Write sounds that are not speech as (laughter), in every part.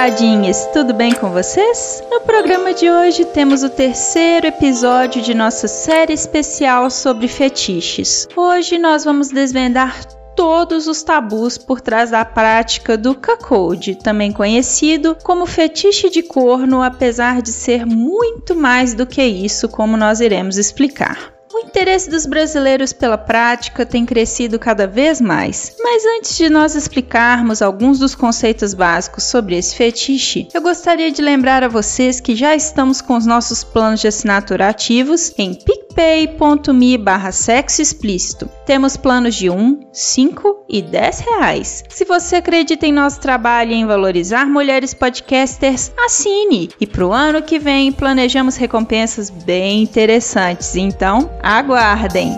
Taradinhas, tudo bem com vocês? No programa de hoje temos o terceiro episódio de nossa série especial sobre fetiches. Hoje nós vamos desvendar todos os tabus por trás da prática do cuckold, também conhecido como fetiche de corno, apesar de ser muito mais do que isso, como nós iremos explicar. O interesse dos brasileiros pela prática tem crescido cada vez mais. Mas antes de nós explicarmos alguns dos conceitos básicos sobre esse fetiche, eu gostaria de lembrar a vocês que já estamos com os nossos planos de assinatura ativos em picpay.me barra sexo. Temos planos de 1, 5 e 10 reais. Se você acredita em nosso trabalho e em valorizar mulheres podcasters, assine! E para o ano que vem planejamos recompensas bem interessantes, então aguardem!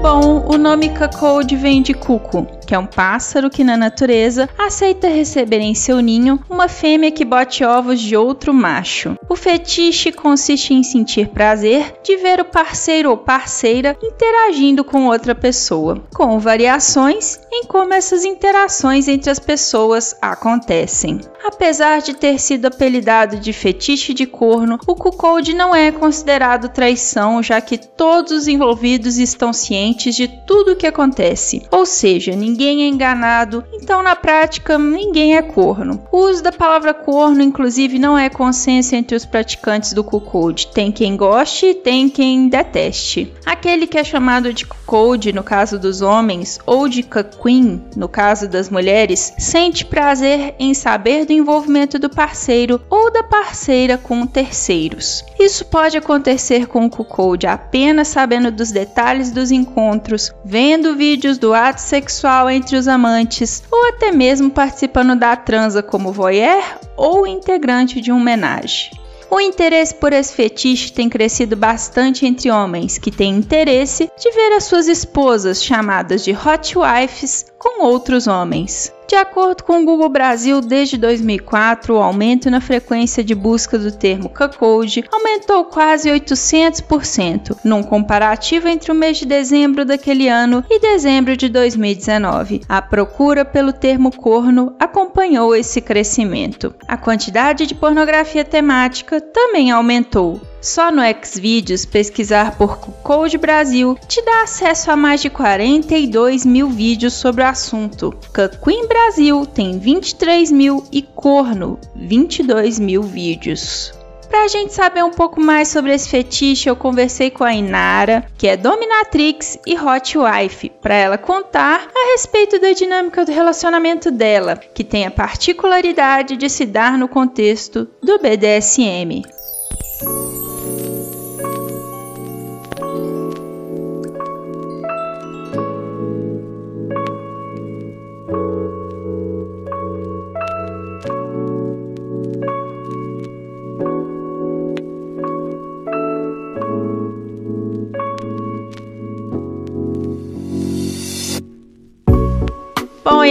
Bom, o nome Cacode vem de cuco, que é um pássaro que na natureza aceita receber em seu ninho uma fêmea que bote ovos de outro macho. O fetiche consiste em sentir prazer de ver o parceiro ou parceira interagindo com outra pessoa, com variações em como essas interações entre as pessoas acontecem. Apesar de ter sido apelidado de fetiche de corno, o cuckold não é considerado traição, já que todos os envolvidos estão cientes de tudo o que acontece. Ou seja, ninguém é enganado, então na prática ninguém é corno. O uso da palavra corno, inclusive, não é consenso entre os praticantes do cuckold. Tem quem goste tem quem deteste. Aquele que é chamado de cuckold no caso dos homens ou de cucqueen no caso das mulheres, sente prazer em saber do envolvimento do parceiro ou da parceira com terceiros. Isso pode acontecer com o cuckold apenas sabendo dos detalhes dos encontros, vendo vídeos do ato sexual entre os amantes ou até mesmo participando da transa como voyeur ou integrante de um homenagem. O interesse por esse fetiche tem crescido bastante entre homens que têm interesse de ver as suas esposas chamadas de hot wives com outros homens. De acordo com o Google Brasil, desde 2004, o aumento na frequência de busca do termo cuckold aumentou quase 800%, num comparativo entre o mês de dezembro daquele ano e dezembro de 2019. A procura pelo termo corno acompanhou esse crescimento. A quantidade de pornografia temática também aumentou. Só no Xvideos pesquisar por Code Brasil te dá acesso a mais de 42 mil vídeos sobre o assunto. Queen Brasil tem 23 mil e Corno 22 mil vídeos. Para a gente saber um pouco mais sobre esse fetiche, eu conversei com a Inara, que é dominatrix e hot wife, para ela contar a respeito da dinâmica do relacionamento dela, que tem a particularidade de se dar no contexto do BDSM.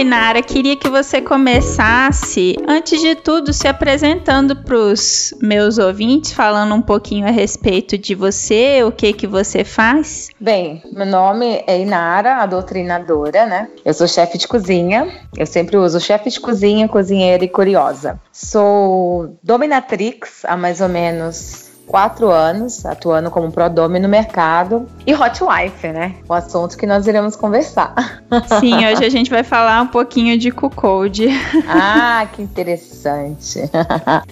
Inara, queria que você começasse, antes de tudo, se apresentando para os meus ouvintes, falando um pouquinho a respeito de você, o que que você faz. Bem, meu nome é Inara, a doutrinadora, né? Eu sou chefe de cozinha, eu sempre uso chefe de cozinha, cozinheira e curiosa. Sou dominatrix há mais ou menos quatro anos atuando como prodome no mercado e hot wife, né? O assunto que nós iremos conversar. (laughs) Sim, hoje a gente vai falar um pouquinho de cuckold. Ah, que interessante. (laughs)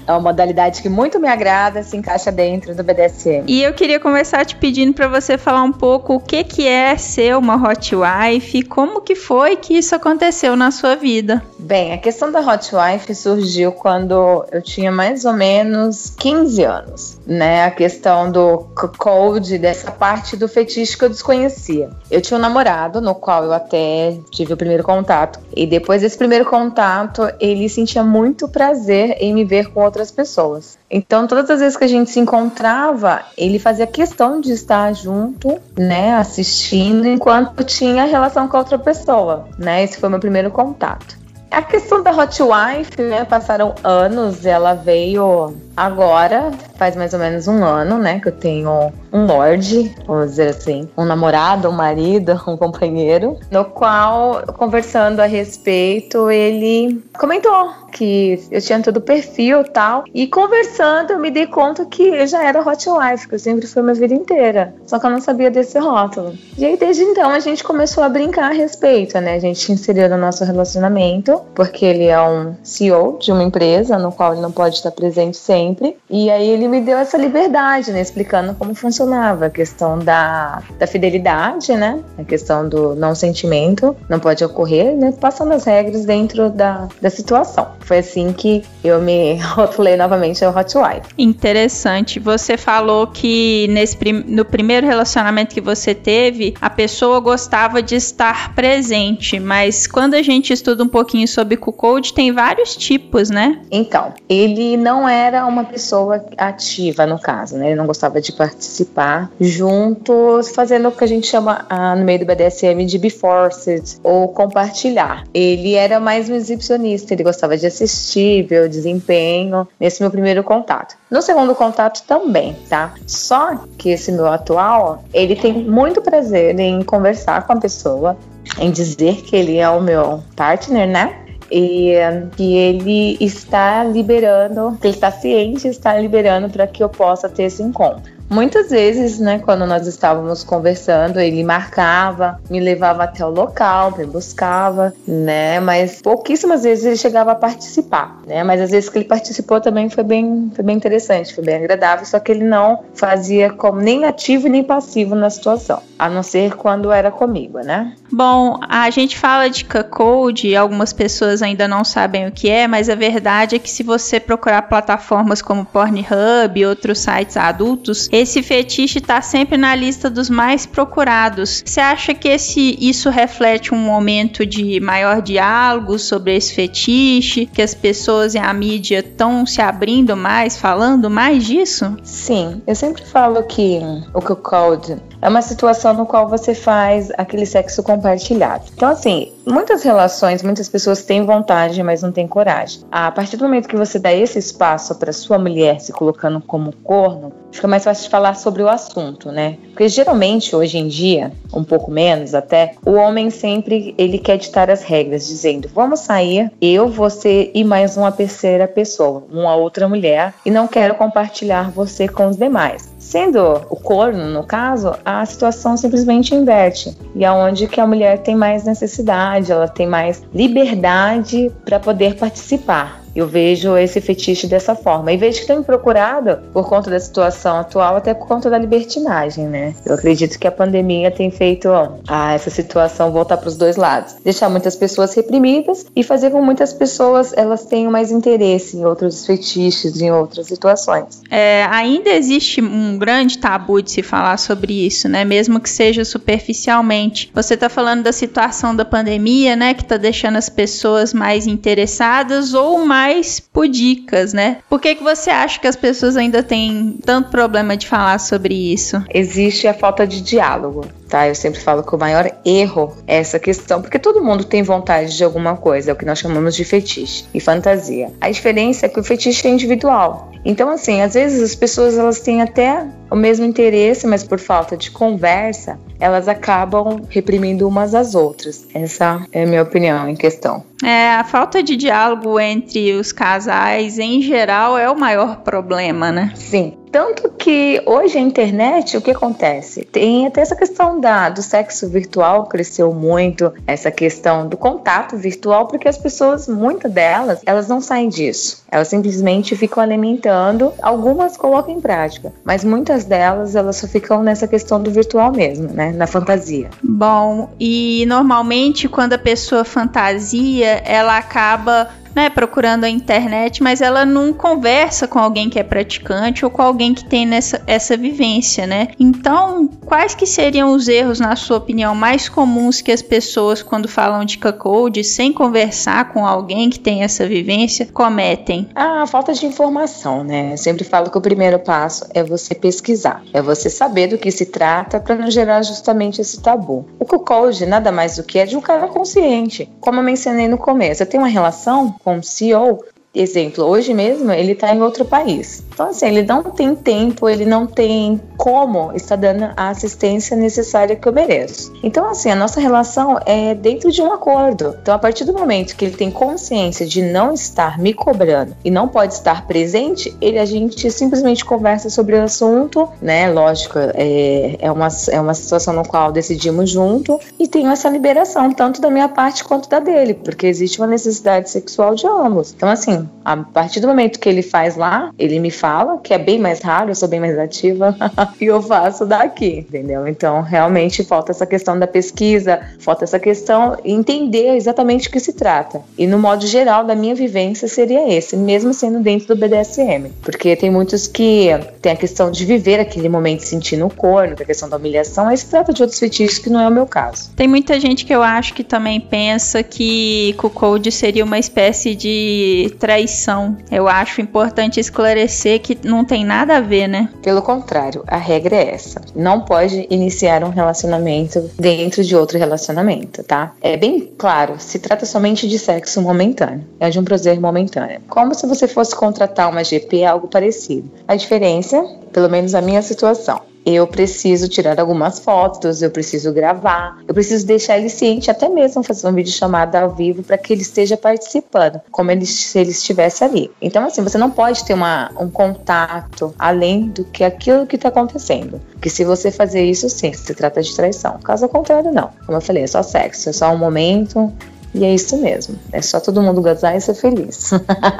É uma modalidade que muito me agrada, se encaixa dentro do BDSM. E eu queria começar te pedindo para você falar um pouco o que que é ser uma hot wife, como que foi que isso aconteceu na sua vida. Bem, a questão da hot wife surgiu quando eu tinha mais ou menos 15 anos né, a questão do code, dessa parte do fetiche que eu desconhecia. Eu tinha um namorado, no qual eu até tive o primeiro contato, e depois desse primeiro contato, ele sentia muito prazer em me ver com outras pessoas. Então, todas as vezes que a gente se encontrava, ele fazia questão de estar junto, né, assistindo, enquanto tinha relação com a outra pessoa, né? Esse foi meu primeiro contato. A questão da Hot Wife, né? Passaram anos, ela veio agora, faz mais ou menos um ano, né? Que eu tenho um lord, vamos dizer assim, um namorado, um marido, (laughs) um companheiro, no qual, conversando a respeito, ele comentou que eu tinha todo o perfil tal, e conversando eu me dei conta que eu já era hot wife, que eu sempre fui minha vida inteira, só que eu não sabia desse rótulo. E aí desde então a gente começou a brincar a respeito, né? A gente inseriu no nosso relacionamento, porque ele é um CEO de uma empresa, no qual ele não pode estar presente sempre, e aí ele me deu essa liberdade, né? Explicando como funciona funcionava, a questão da, da fidelidade, né? A questão do não sentimento não pode ocorrer, né? Passando as regras dentro da, da situação. Foi assim que eu me (laughs) rotulei novamente ao Hot Wife. Interessante. Você falou que nesse prim no primeiro relacionamento que você teve, a pessoa gostava de estar presente, mas quando a gente estuda um pouquinho sobre o code, tem vários tipos, né? Então, ele não era uma pessoa ativa no caso, né? Ele não gostava de participar juntos, fazendo o que a gente chama ah, no meio do BDSM de be forced ou compartilhar. Ele era mais um exibicionista, ele gostava de assistir, ver o desempenho nesse meu primeiro contato. No segundo contato também, tá? Só que esse meu atual, ele tem muito prazer em conversar com a pessoa, em dizer que ele é o meu partner, né? E que ele está liberando, que ele está ciente, está liberando para que eu possa ter esse encontro. Muitas vezes, né, quando nós estávamos conversando, ele marcava, me levava até o local, me buscava, né, mas pouquíssimas vezes ele chegava a participar, né, mas às vezes que ele participou também foi bem, foi bem interessante, foi bem agradável, só que ele não fazia como nem ativo nem passivo na situação, a não ser quando era comigo, né. Bom, a gente fala de cuckold, algumas pessoas ainda não sabem o que é, mas a verdade é que se você procurar plataformas como Pornhub e outros sites adultos, esse fetiche está sempre na lista dos mais procurados. Você acha que esse, isso reflete um momento de maior diálogo sobre esse fetiche? Que as pessoas e a mídia estão se abrindo mais, falando mais disso? Sim, eu sempre falo que o cuckold é uma situação no qual você faz aquele sexo compartilhado. Então, assim, muitas relações, muitas pessoas têm vontade, mas não têm coragem. A partir do momento que você dá esse espaço para sua mulher se colocando como corno, fica mais fácil de falar sobre o assunto, né? Porque geralmente hoje em dia, um pouco menos até, o homem sempre ele quer ditar as regras, dizendo: "Vamos sair, eu, você e mais uma terceira pessoa, uma outra mulher, e não quero compartilhar você com os demais". Sendo o corno, no caso, a situação simplesmente inverte. E é onde que a mulher tem mais necessidade, ela tem mais liberdade para poder participar. Eu vejo esse fetiche dessa forma. E vejo que tem me procurado por conta da situação atual, até por conta da libertinagem, né? Eu acredito que a pandemia tem feito ó, a essa situação voltar para os dois lados. Deixar muitas pessoas reprimidas e fazer com muitas pessoas elas tenham mais interesse em outros fetiches, em outras situações. É, ainda existe um grande tabu de se falar sobre isso, né? Mesmo que seja superficialmente. Você está falando da situação da pandemia, né? Que está deixando as pessoas mais interessadas ou mais mais pudicas, né? Por que, que você acha que as pessoas ainda têm tanto problema de falar sobre isso? Existe a falta de diálogo tá? Eu sempre falo que o maior erro é essa questão, porque todo mundo tem vontade de alguma coisa, é o que nós chamamos de fetiche e fantasia. A diferença é que o fetiche é individual. Então, assim, às vezes as pessoas elas têm até o mesmo interesse, mas por falta de conversa, elas acabam reprimindo umas às outras. Essa é a minha opinião em questão. É, a falta de diálogo entre os casais, em geral, é o maior problema, né? Sim. Tanto que hoje a internet, o que acontece? Tem até essa questão da, do sexo virtual cresceu muito, essa questão do contato virtual, porque as pessoas, muitas delas, elas não saem disso. Elas simplesmente ficam alimentando, algumas colocam em prática, mas muitas delas, elas só ficam nessa questão do virtual mesmo, né? Na fantasia. Bom, e normalmente quando a pessoa fantasia, ela acaba né, procurando a internet, mas ela não conversa com alguém que é praticante ou com alguém que tem nessa, essa vivência, né? Então, quais que seriam os erros, na sua opinião, mais comuns que as pessoas, quando falam de cacode, sem conversar com alguém que tem essa vivência, cometem? A falta de informação, né? Eu sempre falo que o primeiro passo é você pesquisar, é você saber do que se trata para não gerar justamente esse tabu. O cocode nada mais do que é de um cara consciente. Como eu mencionei no começo, tenho uma relação com o CEO exemplo, hoje mesmo ele está em outro país. Então, assim, ele não tem tempo, ele não tem como estar dando a assistência necessária que eu mereço. Então, assim, a nossa relação é dentro de um acordo. Então, a partir do momento que ele tem consciência de não estar me cobrando e não pode estar presente, ele a gente simplesmente conversa sobre o assunto, né? Lógico, é, é, uma, é uma situação no qual decidimos junto e tenho essa liberação, tanto da minha parte quanto da dele, porque existe uma necessidade sexual de ambos. Então, assim, a partir do momento que ele faz lá, ele me fala, que é bem mais raro, eu sou bem mais ativa, (laughs) e eu faço daqui, entendeu? Então, realmente falta essa questão da pesquisa, falta essa questão entender exatamente o que se trata. E no modo geral da minha vivência seria esse, mesmo sendo dentro do BDSM, porque tem muitos que tem a questão de viver aquele momento sentindo o corno, a questão da humilhação, aí se trata de outros fetiches que não é o meu caso. Tem muita gente que eu acho que também pensa que code seria uma espécie de traição. Eu acho importante esclarecer que não tem nada a ver, né? Pelo contrário, a regra é essa. Não pode iniciar um relacionamento dentro de outro relacionamento, tá? É bem claro, se trata somente de sexo momentâneo. É de um prazer momentâneo. Como se você fosse contratar uma GP, algo parecido. A diferença, pelo menos a minha situação, eu preciso tirar algumas fotos, eu preciso gravar, eu preciso deixar ele ciente, até mesmo fazer um vídeo chamada ao vivo para que ele esteja participando, como ele, se ele estivesse ali. Então, assim, você não pode ter uma, um contato além do que aquilo que está acontecendo. Porque se você fazer isso, sim, se trata de traição. Caso contrário, não. Como eu falei, é só sexo, é só um momento, e é isso mesmo. É só todo mundo gozar e ser feliz.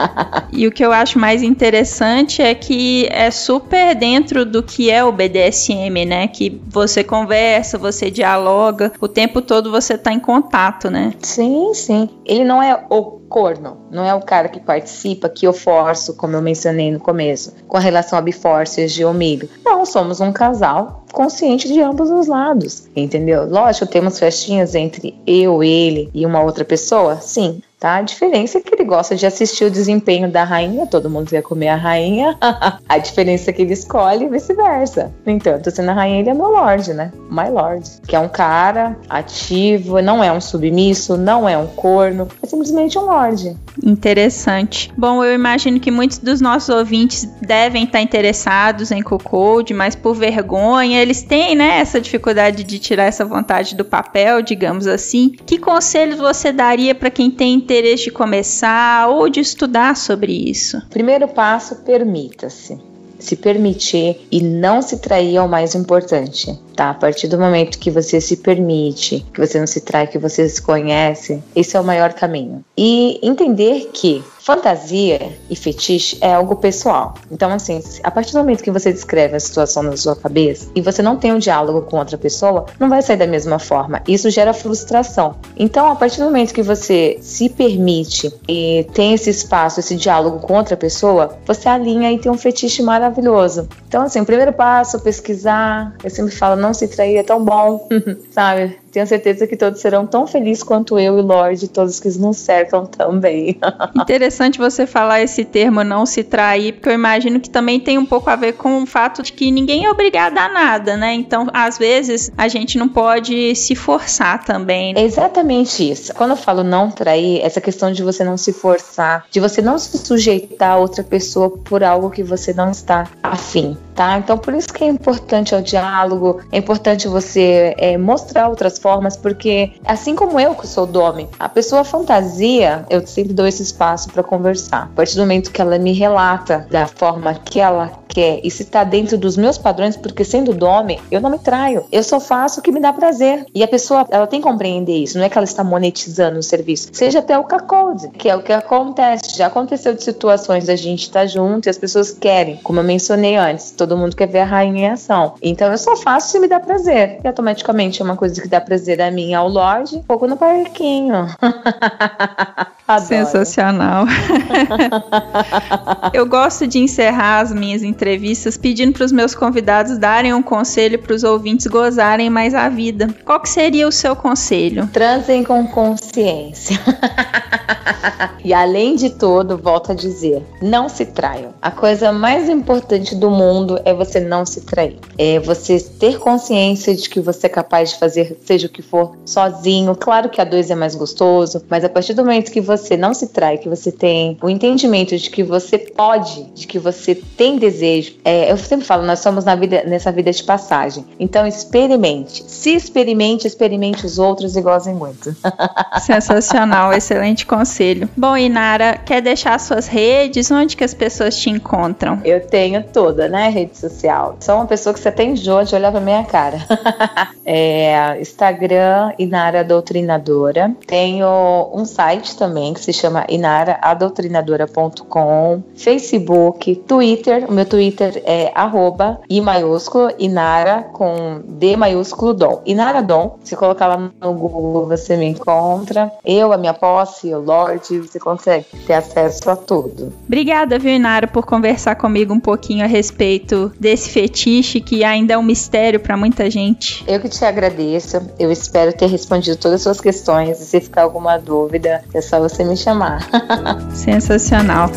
(laughs) e o que eu acho mais interessante é que é super dentro do que é o BDSM, né? Que você conversa, você dialoga, o tempo todo você tá em contato, né? Sim, sim. Ele não é o corno, não é o cara que participa, que eu forço, como eu mencionei no começo, com relação a bifórcias de humilho. Não, somos um casal consciente de ambos os lados, entendeu? Lógico, temos festinhas entre eu, ele e uma outra pessoa, sim, tá? A diferença é que ele gosta de assistir o desempenho da rainha, todo mundo quer comer a rainha. (laughs) a diferença é que ele escolhe e vice-versa. No entanto, sendo a rainha, ele é meu lord, né? My lord. Que é um cara ativo, não é um submisso, não é um corno, é simplesmente um lord. Interessante. Bom, eu imagino que muitos dos nossos ouvintes devem estar interessados em Cocode, mas por vergonha, eles têm, né, essa dificuldade de tirar essa vontade do papel, digamos assim. Que conselhos você daria para quem tem interesse de começar ou de estudar sobre isso? Primeiro passo, permita-se. Se permitir e não se trair é o mais importante, tá? A partir do momento que você se permite, que você não se trai, que você se conhece, esse é o maior caminho. E entender que Fantasia e fetiche é algo pessoal. Então, assim, a partir do momento que você descreve a situação na sua cabeça e você não tem um diálogo com outra pessoa, não vai sair da mesma forma. Isso gera frustração. Então, a partir do momento que você se permite e tem esse espaço, esse diálogo com outra pessoa, você alinha e tem um fetiche maravilhoso. Então, assim, o primeiro passo, pesquisar. Eu sempre falo, não se trair é tão bom, (laughs) sabe? Tenho certeza que todos serão tão felizes quanto eu e Lorde todos que nos cercam também. (laughs) Interessante você falar esse termo não se trair, porque eu imagino que também tem um pouco a ver com o fato de que ninguém é obrigado a nada, né? Então, às vezes, a gente não pode se forçar também. É exatamente isso. Quando eu falo não trair, essa questão de você não se forçar, de você não se sujeitar a outra pessoa por algo que você não está afim, tá? Então, por isso que é importante o diálogo, é importante você é, mostrar outras formas, porque assim como eu que sou dome, a pessoa fantasia, eu sempre dou esse espaço para conversar. A partir do momento que ela me relata da forma que ela quer e se tá dentro dos meus padrões, porque sendo dome, eu não me traio. Eu só faço o que me dá prazer. E a pessoa, ela tem que compreender isso, não é que ela está monetizando o serviço. Seja até o cacode, que é o que acontece. Já aconteceu de situações da gente estar tá junto e as pessoas querem, como eu mencionei antes, todo mundo quer ver a rainha em ação. Então eu só faço se me dá prazer. E automaticamente é uma coisa que dá prazer a mim ao Lorde, fogo no parquinho. (laughs) Sensacional. (laughs) Eu gosto de encerrar as minhas entrevistas pedindo para os meus convidados darem um conselho para os ouvintes gozarem mais a vida. Qual que seria o seu conselho? Transem com consciência. (laughs) (laughs) e além de tudo, volto a dizer, não se traiam. A coisa mais importante do mundo é você não se trair. É você ter consciência de que você é capaz de fazer seja o que for sozinho. Claro que a dois é mais gostoso, mas a partir do momento que você não se trai, que você tem o entendimento de que você pode, de que você tem desejo, é, eu sempre falo, nós somos na vida, nessa vida de passagem. Então experimente. Se experimente, experimente os outros e gozem muito. (laughs) Sensacional, excelente conselho. Bom, Inara, quer deixar suas redes? Onde que as pessoas te encontram? Eu tenho toda, né, rede social. Sou uma pessoa que você até enjoa de olhar pra minha cara. (laughs) é, Instagram, Inara Doutrinadora. Tenho um site também que se chama inaraadoctrinadora.com. Facebook, Twitter. O meu Twitter é arroba I maiúsculo, Inara com D maiúsculo Dom. Inara Dom. Se colocar lá no Google, você me encontra. Eu, a minha posse, o Lorde, você consegue ter acesso a tudo. Obrigada, viu, Inara, por conversar comigo um pouquinho a respeito desse fetiche que ainda é um mistério para muita gente. Eu que te agradeço. Eu espero ter respondido todas as suas questões. E se ficar alguma dúvida, é só você me chamar. (laughs) Sensacional.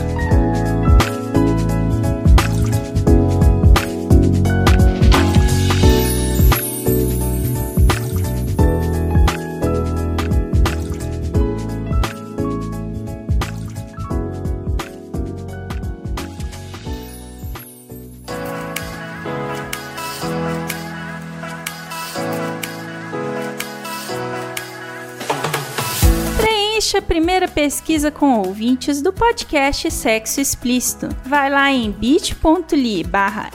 Pesquisa com ouvintes do podcast Sexo Explícito. Vai lá em bit.ly barra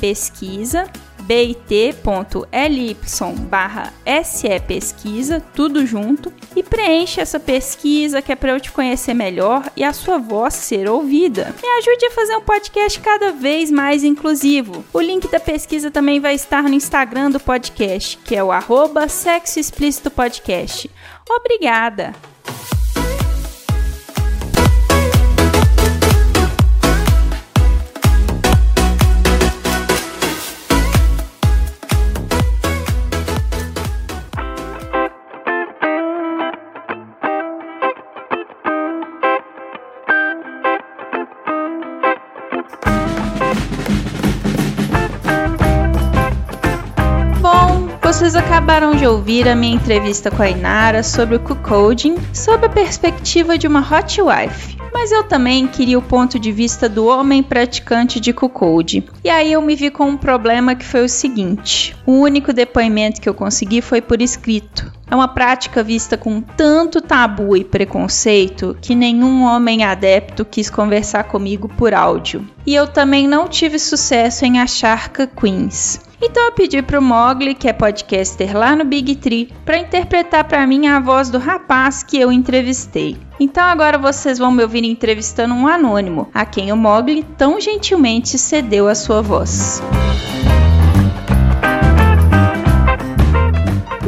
pesquisa bit.ly barra pesquisa, tudo junto, e preencha essa pesquisa que é para eu te conhecer melhor e a sua voz ser ouvida. Me ajude a fazer um podcast cada vez mais inclusivo. O link da pesquisa também vai estar no Instagram do podcast, que é o arroba Sexo Explícito Podcast. Obrigada! Acabaram de ouvir a minha entrevista com a Inara sobre o cuckolding, sob a perspectiva de uma hot wife. Mas eu também queria o ponto de vista do homem praticante de cuckold. E aí eu me vi com um problema que foi o seguinte: o único depoimento que eu consegui foi por escrito. É uma prática vista com tanto tabu e preconceito que nenhum homem adepto quis conversar comigo por áudio. E eu também não tive sucesso em achar queens. Então eu pedi pro Mogli, que é podcaster lá no Big Tree, para interpretar para mim a voz do rapaz que eu entrevistei. Então agora vocês vão me ouvir entrevistando um anônimo, a quem o Mogli tão gentilmente cedeu a sua voz.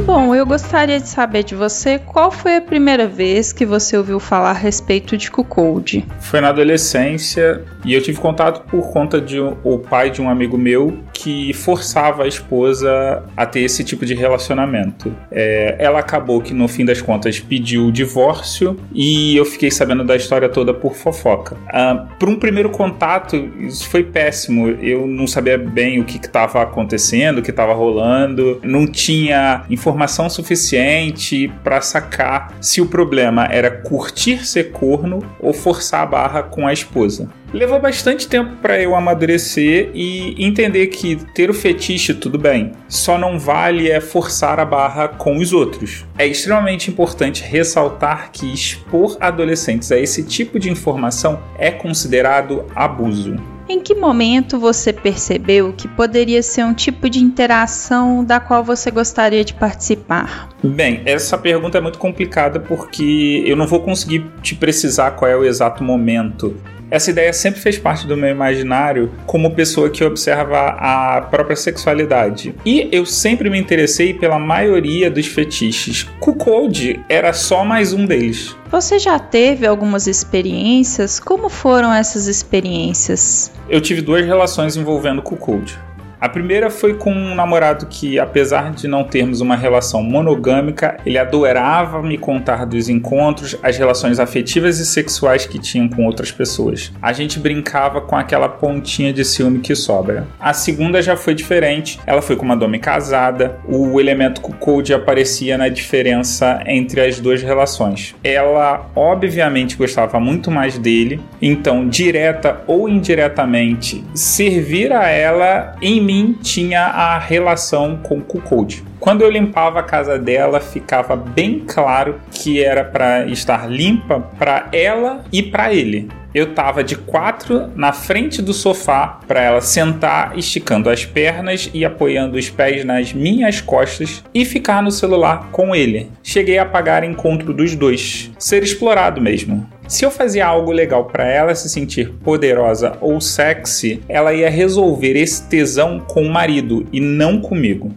Bom, eu gostaria de saber de você qual foi a primeira vez que você ouviu falar a respeito de cuckold. Foi na adolescência e eu tive contato por conta de o pai de um amigo meu que forçava a esposa a ter esse tipo de relacionamento. É, ela acabou que no fim das contas pediu o divórcio e eu fiquei sabendo da história toda por fofoca. Ah, por um primeiro contato, isso foi péssimo. Eu não sabia bem o que estava acontecendo, o que estava rolando, não tinha informação suficiente para sacar se o problema era curtir ser corno ou forçar a barra com a esposa. Levou bastante tempo para eu amadurecer e entender que ter o fetiche tudo bem, só não vale é forçar a barra com os outros. É extremamente importante ressaltar que expor adolescentes a esse tipo de informação é considerado abuso. Em que momento você percebeu que poderia ser um tipo de interação da qual você gostaria de participar? Bem, essa pergunta é muito complicada porque eu não vou conseguir te precisar qual é o exato momento. Essa ideia sempre fez parte do meu imaginário como pessoa que observa a própria sexualidade. E eu sempre me interessei pela maioria dos fetiches. Cuckold era só mais um deles. Você já teve algumas experiências? Como foram essas experiências? Eu tive duas relações envolvendo Cuckold. A primeira foi com um namorado que, apesar de não termos uma relação monogâmica, ele adorava me contar dos encontros, as relações afetivas e sexuais que tinham com outras pessoas. A gente brincava com aquela pontinha de ciúme que sobra. A segunda já foi diferente, ela foi com uma dome casada, o elemento code aparecia na diferença entre as duas relações. Ela, obviamente, gostava muito mais dele, então, direta ou indiretamente, servir a ela em mim tinha a relação com Code. Quando eu limpava a casa dela, ficava bem claro que era para estar limpa para ela e para ele. Eu tava de quatro na frente do sofá para ela sentar, esticando as pernas e apoiando os pés nas minhas costas e ficar no celular com ele. Cheguei a pagar encontro dos dois, ser explorado mesmo. Se eu fazia algo legal para ela se sentir poderosa ou sexy, ela ia resolver esse tesão com o marido e não comigo.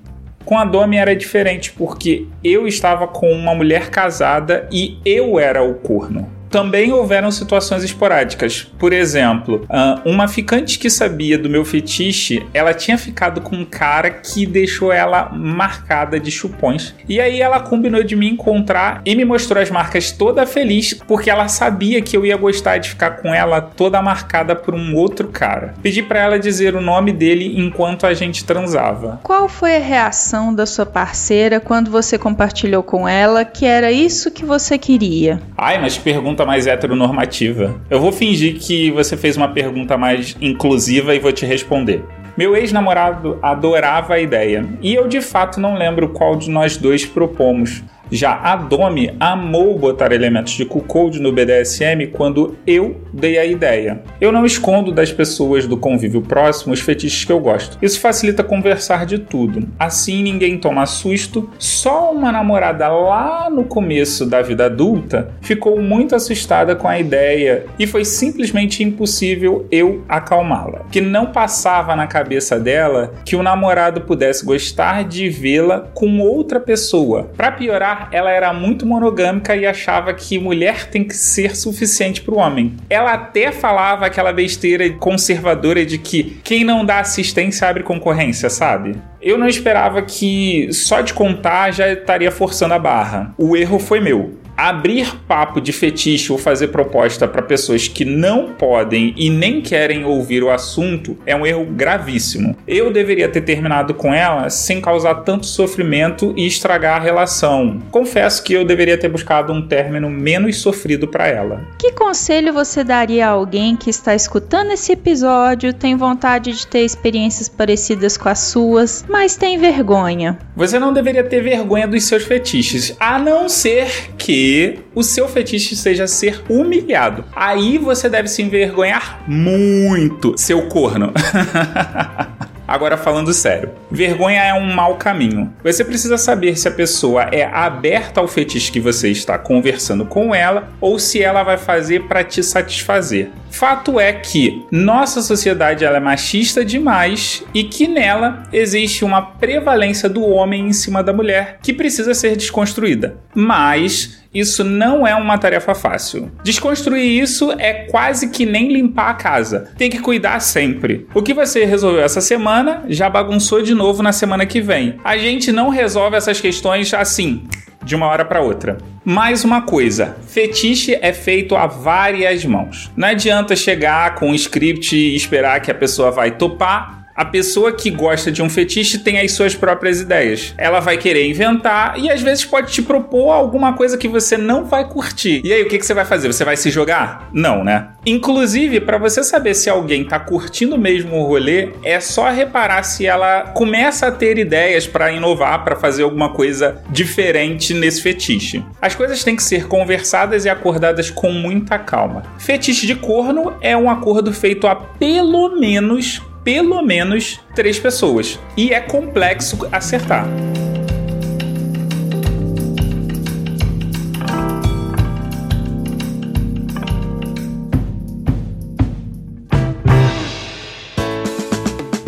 Com a Domi era diferente porque eu estava com uma mulher casada e eu era o corno. Também houveram situações esporádicas. Por exemplo, ah, uma ficante que sabia do meu fetiche, ela tinha ficado com um cara que deixou ela marcada de chupões. E aí ela combinou de me encontrar e me mostrou as marcas toda feliz, porque ela sabia que eu ia gostar de ficar com ela toda marcada por um outro cara. Pedi para ela dizer o nome dele enquanto a gente transava. Qual foi a reação da sua parceira quando você compartilhou com ela que era isso que você queria? Ai, mas pergunta pergunta mais heteronormativa. Eu vou fingir que você fez uma pergunta mais inclusiva e vou te responder. Meu ex-namorado adorava a ideia, e eu de fato não lembro qual de nós dois propomos. Já a Domi amou botar elementos de cuckold no BDSM quando eu dei a ideia. Eu não escondo das pessoas do convívio próximo os fetiches que eu gosto. Isso facilita conversar de tudo. Assim ninguém toma susto. Só uma namorada lá no começo da vida adulta ficou muito assustada com a ideia e foi simplesmente impossível eu acalmá-la. Que não passava na cabeça dela que o namorado pudesse gostar de vê-la com outra pessoa. Para piorar, ela era muito monogâmica e achava que mulher tem que ser suficiente para o homem. Ela até falava aquela besteira conservadora de que quem não dá assistência abre concorrência, sabe? Eu não esperava que só de contar já estaria forçando a barra. O erro foi meu abrir papo de fetiche ou fazer proposta para pessoas que não podem e nem querem ouvir o assunto é um erro gravíssimo. Eu deveria ter terminado com ela sem causar tanto sofrimento e estragar a relação. Confesso que eu deveria ter buscado um término menos sofrido para ela. Que conselho você daria a alguém que está escutando esse episódio, tem vontade de ter experiências parecidas com as suas, mas tem vergonha? Você não deveria ter vergonha dos seus fetiches, a não ser que o seu fetiche seja ser humilhado. Aí você deve se envergonhar muito, seu corno. (laughs) Agora falando sério, vergonha é um mau caminho. Você precisa saber se a pessoa é aberta ao fetiche que você está conversando com ela ou se ela vai fazer para te satisfazer. Fato é que nossa sociedade ela é machista demais e que nela existe uma prevalência do homem em cima da mulher que precisa ser desconstruída. Mas isso não é uma tarefa fácil. Desconstruir isso é quase que nem limpar a casa. Tem que cuidar sempre. O que você resolveu essa semana já bagunçou de novo na semana que vem. A gente não resolve essas questões assim de uma hora para outra. Mais uma coisa, fetiche é feito a várias mãos. Não adianta chegar com um script e esperar que a pessoa vai topar a pessoa que gosta de um fetiche tem as suas próprias ideias. Ela vai querer inventar e às vezes pode te propor alguma coisa que você não vai curtir. E aí, o que, que você vai fazer? Você vai se jogar? Não, né? Inclusive, para você saber se alguém tá curtindo mesmo o rolê, é só reparar se ela começa a ter ideias para inovar, para fazer alguma coisa diferente nesse fetiche. As coisas têm que ser conversadas e acordadas com muita calma. Fetiche de corno é um acordo feito a pelo menos pelo menos três pessoas. E é complexo acertar.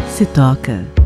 Se toca.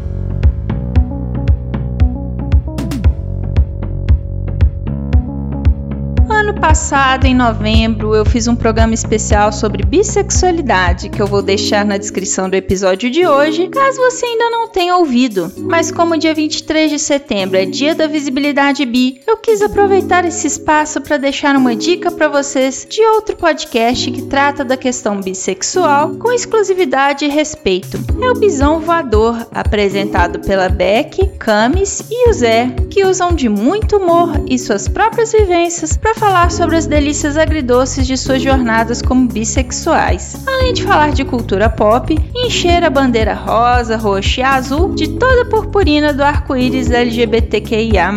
Passado, em novembro, eu fiz um programa especial sobre bissexualidade que eu vou deixar na descrição do episódio de hoje, caso você ainda não tenha ouvido. Mas como dia 23 de setembro é dia da visibilidade bi, eu quis aproveitar esse espaço para deixar uma dica para vocês de outro podcast que trata da questão bissexual com exclusividade e respeito. É o Bisão Voador, apresentado pela Beck, Camis e o Zé, que usam de muito humor e suas próprias vivências para falar sobre as delícias agridoces de suas jornadas como bissexuais, além de falar de cultura pop e encher a bandeira rosa, roxa e azul de toda a purpurina do arco-íris LGBTQIA.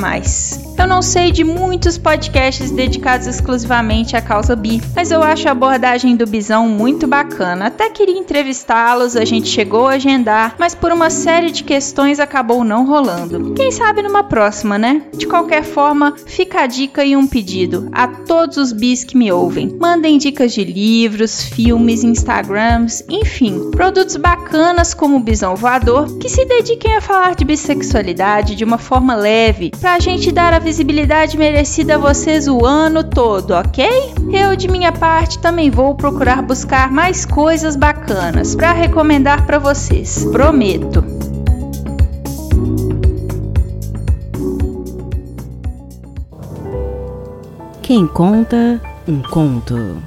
Eu não sei de muitos podcasts dedicados exclusivamente à causa bi, mas eu acho a abordagem do Bisão muito bacana. Até queria entrevistá-los, a gente chegou a agendar, mas por uma série de questões acabou não rolando. Quem sabe numa próxima, né? De qualquer forma, fica a dica e um pedido a todos os bis que me ouvem. Mandem dicas de livros, filmes, Instagrams, enfim, produtos bacanas como o Bisão Voador que se dediquem a falar de bissexualidade de uma forma leve, pra gente dar a visibilidade merecida a vocês o ano todo, ok? Eu, de minha parte, também vou procurar buscar mais coisas bacanas para recomendar para vocês. Prometo. Quem conta um conto.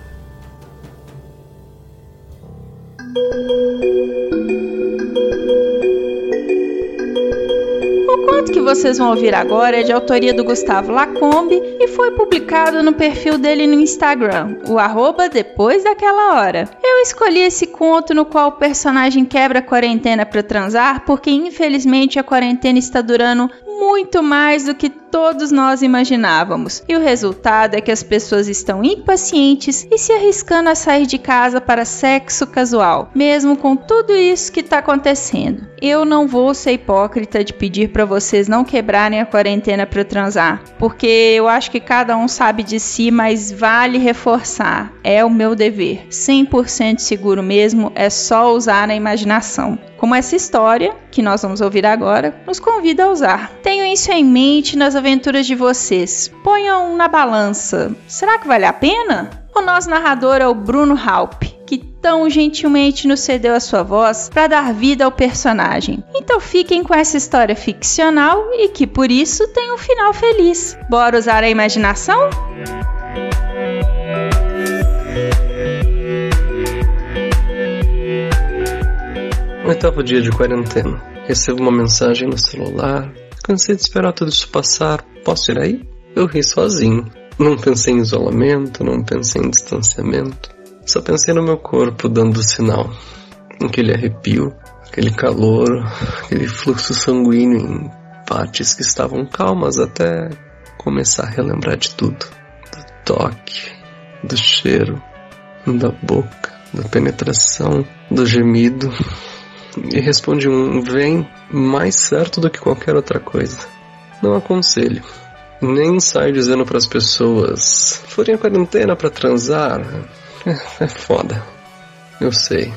Vocês vão ouvir agora é de autoria do Gustavo Lacombe e foi publicado no perfil dele no Instagram, o arroba depois daquela hora. Eu escolhi esse conto no qual o personagem quebra a quarentena para transar porque infelizmente a quarentena está durando muito mais do que todos nós imaginávamos. E o resultado é que as pessoas estão impacientes e se arriscando a sair de casa para sexo casual, mesmo com tudo isso que está acontecendo. Eu não vou ser hipócrita de pedir para vocês não quebrarem a quarentena para transar, porque eu acho que cada um sabe de si, mas vale reforçar, é o meu dever. 100% seguro mesmo, é só usar a imaginação como essa história, que nós vamos ouvir agora, nos convida a usar. Tenham isso em mente nas aventuras de vocês. Ponham na balança. Será que vale a pena? O nosso narrador é o Bruno Halp, que tão gentilmente nos cedeu a sua voz para dar vida ao personagem. Então fiquem com essa história ficcional e que por isso tem um final feliz. Bora usar a imaginação? Oitavo dia de quarentena. Recebo uma mensagem no celular. Cansei de esperar tudo isso passar. Posso ir aí? Eu ri sozinho. Não pensei em isolamento, não pensei em distanciamento. Só pensei no meu corpo dando sinal. Aquele arrepio, aquele calor, aquele fluxo sanguíneo em partes que estavam calmas até começar a relembrar de tudo. Do toque, do cheiro, da boca, da penetração, do gemido, e responde um vem mais certo do que qualquer outra coisa. Não aconselho. Nem saio dizendo para as pessoas: forem a quarentena para transar. É, é foda. Eu sei.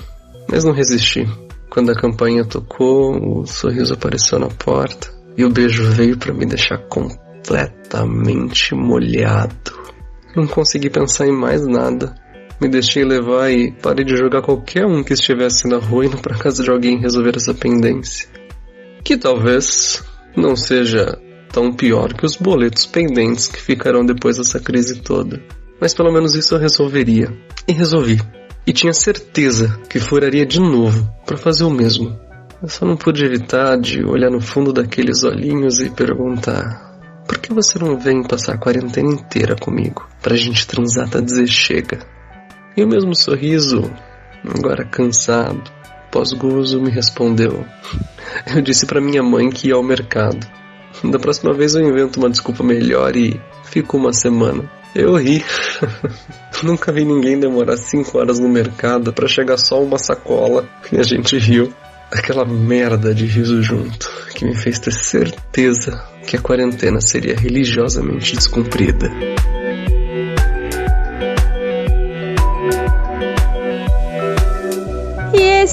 Mas não resisti. Quando a campanha tocou, o sorriso apareceu na porta e o beijo veio para me deixar completamente molhado. Não consegui pensar em mais nada me deixei levar e parei de jogar qualquer um que estivesse na rua indo para casa de alguém resolver essa pendência. Que talvez não seja tão pior que os boletos pendentes que ficarão depois dessa crise toda. Mas pelo menos isso eu resolveria. E resolvi. E tinha certeza que furaria de novo para fazer o mesmo. Eu só não pude evitar de olhar no fundo daqueles olhinhos e perguntar: por que você não vem passar a quarentena inteira comigo? Pra gente transar até dizer chega. E o mesmo sorriso, agora cansado, pós-gozo, me respondeu. Eu disse para minha mãe que ia ao mercado. Da próxima vez eu invento uma desculpa melhor e fico uma semana. Eu ri. (laughs) Nunca vi ninguém demorar cinco horas no mercado para chegar só uma sacola e a gente riu. Aquela merda de riso junto que me fez ter certeza que a quarentena seria religiosamente descumprida.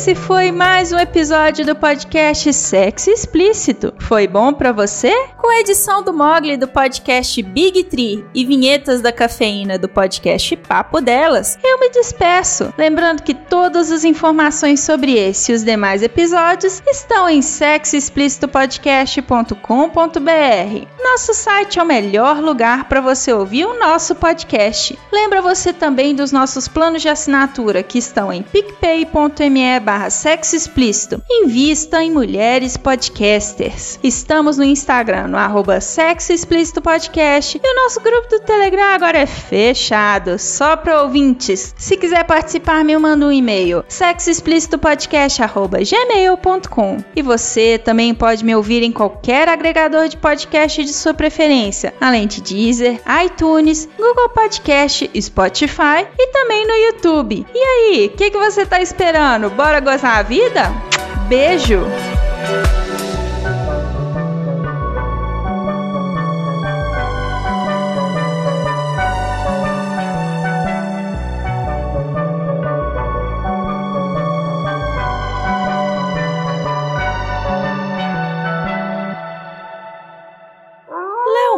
Esse foi mais um episódio do podcast Sexo Explícito. Foi bom para você? Com a edição do Mogli do podcast Big Tree e vinhetas da cafeína do podcast Papo Delas, eu me despeço. Lembrando que todas as informações sobre esse e os demais episódios estão em sexoexplicitopodcast.com.br. Nosso site é o melhor lugar para você ouvir o nosso podcast. Lembra você também dos nossos planos de assinatura que estão em picpay.me barra sexo explícito. Invista em mulheres podcasters. Estamos no Instagram, no arroba sexo explícito podcast. E o nosso grupo do Telegram agora é fechado, só para ouvintes. Se quiser participar, me manda um e-mail, sexoexplicitopodcast.gmail.com E você também pode me ouvir em qualquer agregador de podcast de sua preferência, além de Deezer, iTunes, Google Podcast, Spotify e também no YouTube. E aí, o que, que você está esperando? Bora gozar a vida? Beijo!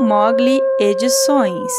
Mogli Edições